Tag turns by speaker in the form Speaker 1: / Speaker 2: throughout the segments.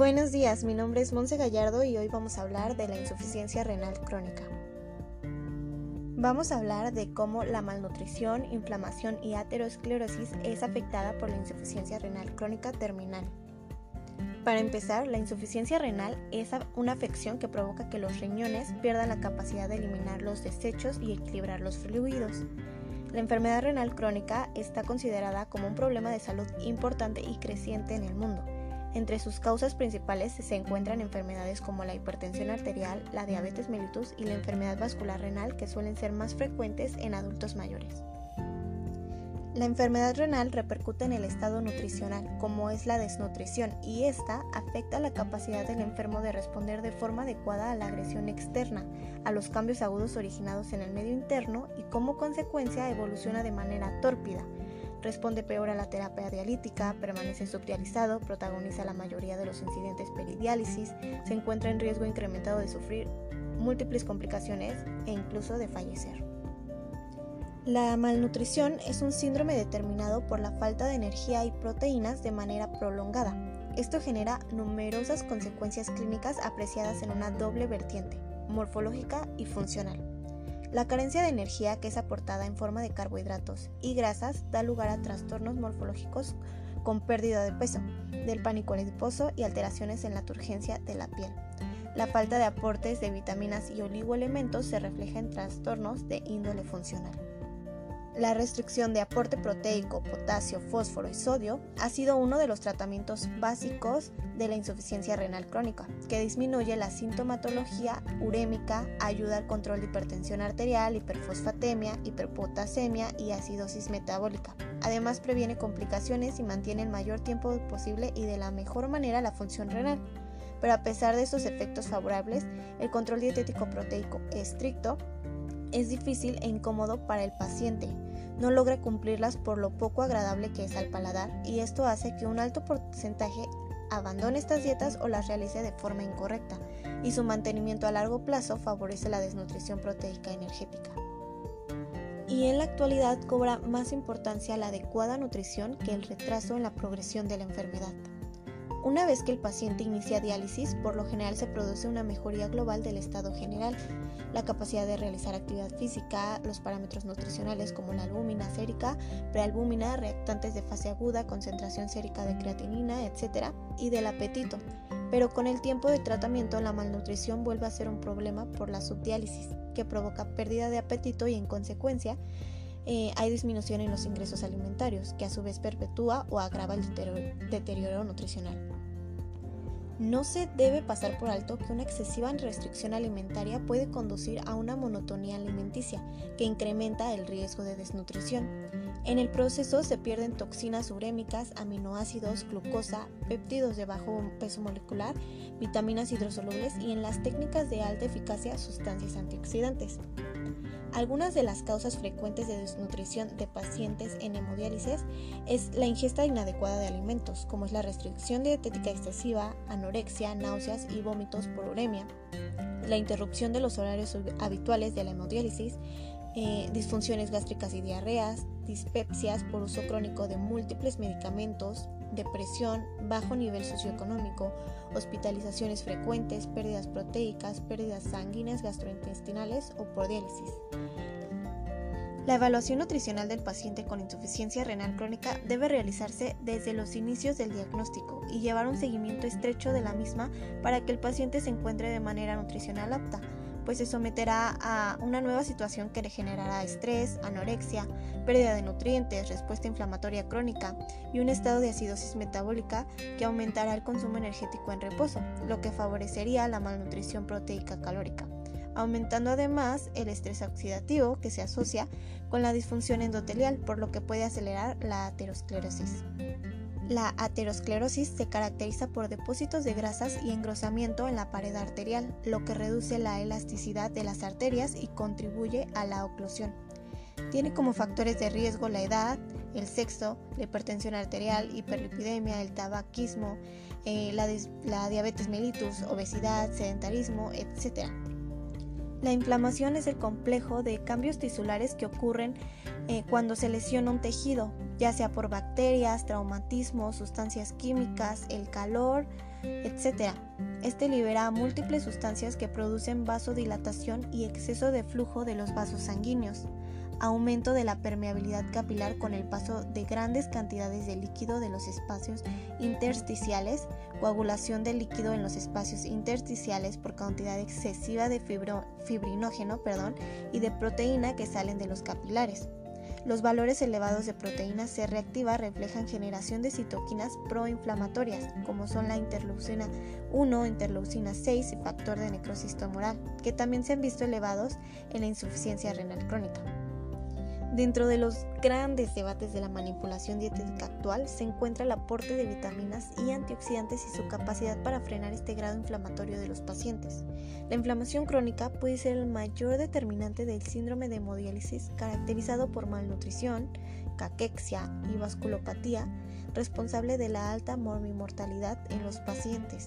Speaker 1: Buenos días, mi nombre es Monse Gallardo y hoy vamos a hablar de la insuficiencia renal crónica. Vamos a hablar de cómo la malnutrición, inflamación y aterosclerosis es afectada por la insuficiencia renal crónica terminal. Para empezar, la insuficiencia renal es una afección que provoca que los riñones pierdan la capacidad de eliminar los desechos y equilibrar los fluidos. La enfermedad renal crónica está considerada como un problema de salud importante y creciente en el mundo entre sus causas principales se encuentran enfermedades como la hipertensión arterial, la diabetes mellitus y la enfermedad vascular renal que suelen ser más frecuentes en adultos mayores. La enfermedad renal repercute en el estado nutricional, como es la desnutrición, y esta afecta la capacidad del enfermo de responder de forma adecuada a la agresión externa, a los cambios agudos originados en el medio interno y como consecuencia evoluciona de manera tórpida, responde peor a la terapia dialítica, permanece subdializado, protagoniza la mayoría de los incidentes peridiálisis, se encuentra en riesgo incrementado de sufrir múltiples complicaciones e incluso de fallecer. La malnutrición es un síndrome determinado por la falta de energía y proteínas de manera prolongada. Esto genera numerosas consecuencias clínicas apreciadas en una doble vertiente, morfológica y funcional. La carencia de energía que es aportada en forma de carbohidratos y grasas da lugar a trastornos morfológicos con pérdida de peso, del pánico adiposo y alteraciones en la turgencia de la piel. La falta de aportes de vitaminas y oligoelementos se refleja en trastornos de índole funcional. La restricción de aporte proteico, potasio, fósforo y sodio ha sido uno de los tratamientos básicos de la insuficiencia renal crónica, que disminuye la sintomatología urémica, ayuda al control de hipertensión arterial, hiperfosfatemia, hiperpotasemia y acidosis metabólica. Además previene complicaciones y mantiene el mayor tiempo posible y de la mejor manera la función renal. Pero a pesar de estos efectos favorables, el control dietético proteico estricto es difícil e incómodo para el paciente. No logra cumplirlas por lo poco agradable que es al paladar y esto hace que un alto porcentaje abandone estas dietas o las realice de forma incorrecta y su mantenimiento a largo plazo favorece la desnutrición proteica energética. Y en la actualidad cobra más importancia la adecuada nutrición que el retraso en la progresión de la enfermedad. Una vez que el paciente inicia diálisis, por lo general se produce una mejoría global del estado general, la capacidad de realizar actividad física, los parámetros nutricionales como la albúmina sérica, prealbúmina, reactantes de fase aguda, concentración sérica de creatinina, etc. y del apetito. Pero con el tiempo de tratamiento la malnutrición vuelve a ser un problema por la subdiálisis, que provoca pérdida de apetito y en consecuencia eh, hay disminución en los ingresos alimentarios, que a su vez perpetúa o agrava el deterioro nutricional. No se debe pasar por alto que una excesiva restricción alimentaria puede conducir a una monotonía alimenticia que incrementa el riesgo de desnutrición. En el proceso se pierden toxinas urémicas, aminoácidos, glucosa, péptidos de bajo peso molecular, vitaminas hidrosolubles y en las técnicas de alta eficacia sustancias antioxidantes. Algunas de las causas frecuentes de desnutrición de pacientes en hemodiálisis es la ingesta inadecuada de alimentos, como es la restricción dietética excesiva, anorexia, náuseas y vómitos por uremia, la interrupción de los horarios habituales de la hemodiálisis, eh, disfunciones gástricas y diarreas, dispepsias por uso crónico de múltiples medicamentos, depresión, bajo nivel socioeconómico, hospitalizaciones frecuentes, pérdidas proteicas, pérdidas sanguíneas gastrointestinales o por diálisis. La evaluación nutricional del paciente con insuficiencia renal crónica debe realizarse desde los inicios del diagnóstico y llevar un seguimiento estrecho de la misma para que el paciente se encuentre de manera nutricional apta pues se someterá a una nueva situación que le generará estrés, anorexia, pérdida de nutrientes, respuesta inflamatoria crónica y un estado de acidosis metabólica que aumentará el consumo energético en reposo, lo que favorecería la malnutrición proteica calórica aumentando además el estrés oxidativo que se asocia con la disfunción endotelial, por lo que puede acelerar la aterosclerosis. La aterosclerosis se caracteriza por depósitos de grasas y engrosamiento en la pared arterial, lo que reduce la elasticidad de las arterias y contribuye a la oclusión. Tiene como factores de riesgo la edad, el sexo, la hipertensión arterial, hiperlipidemia, el tabaquismo, eh, la, la diabetes mellitus, obesidad, sedentarismo, etc. La inflamación es el complejo de cambios tisulares que ocurren eh, cuando se lesiona un tejido, ya sea por bacterias, traumatismos, sustancias químicas, el calor, etc. Este libera múltiples sustancias que producen vasodilatación y exceso de flujo de los vasos sanguíneos, aumento de la permeabilidad capilar con el paso de grandes cantidades de líquido de los espacios intersticiales, coagulación del líquido en los espacios intersticiales por cantidad excesiva de fibrinógeno perdón, y de proteína que salen de los capilares. Los valores elevados de proteína C reactiva reflejan generación de citoquinas proinflamatorias, como son la interleucina 1, interleucina 6 y factor de necrosis tumoral, que también se han visto elevados en la insuficiencia renal crónica. Dentro de los grandes debates de la manipulación dietética actual se encuentra el aporte de vitaminas y antioxidantes y su capacidad para frenar este grado inflamatorio de los pacientes. La inflamación crónica puede ser el mayor determinante del síndrome de hemodiálisis caracterizado por malnutrición, caquexia y vasculopatía, responsable de la alta mortalidad en los pacientes.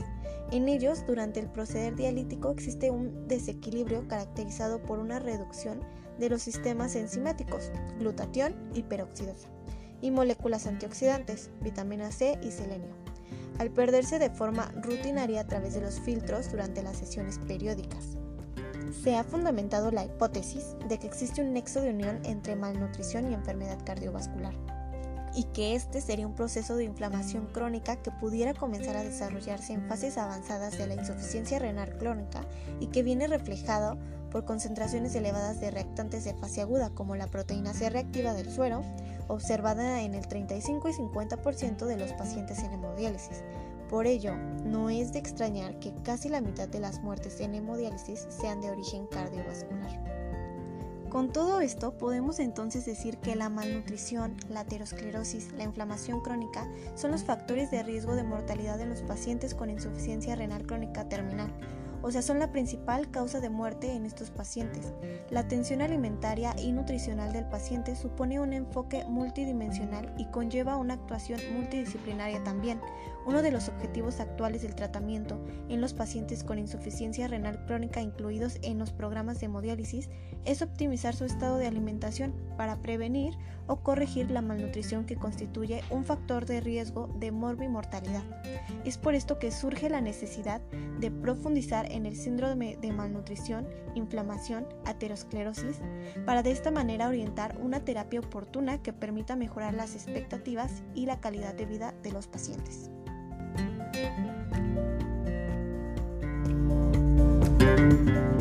Speaker 1: En ellos, durante el proceder dialítico existe un desequilibrio caracterizado por una reducción de los sistemas enzimáticos, glutatión y peroxidasa, y moléculas antioxidantes, vitamina C y selenio, al perderse de forma rutinaria a través de los filtros durante las sesiones periódicas. Se ha fundamentado la hipótesis de que existe un nexo de unión entre malnutrición y enfermedad cardiovascular y que este sería un proceso de inflamación crónica que pudiera comenzar a desarrollarse en fases avanzadas de la insuficiencia renal crónica y que viene reflejado por concentraciones elevadas de reactantes de fase aguda como la proteína C reactiva del suero, observada en el 35 y 50% de los pacientes en hemodiálisis. Por ello, no es de extrañar que casi la mitad de las muertes en hemodiálisis sean de origen cardiovascular. Con todo esto, podemos entonces decir que la malnutrición, la aterosclerosis, la inflamación crónica son los factores de riesgo de mortalidad en los pacientes con insuficiencia renal crónica terminal, o sea, son la principal causa de muerte en estos pacientes. La atención alimentaria y nutricional del paciente supone un enfoque multidimensional y conlleva una actuación multidisciplinaria también. Uno de los objetivos actuales del tratamiento en los pacientes con insuficiencia renal crónica incluidos en los programas de hemodiálisis es optimizar su estado de alimentación para prevenir o corregir la malnutrición que constituye un factor de riesgo de morbimortalidad. Es por esto que surge la necesidad de profundizar en el síndrome de malnutrición, inflamación, aterosclerosis, para de esta manera orientar una terapia oportuna que permita mejorar las expectativas y la calidad de vida de los pacientes. Música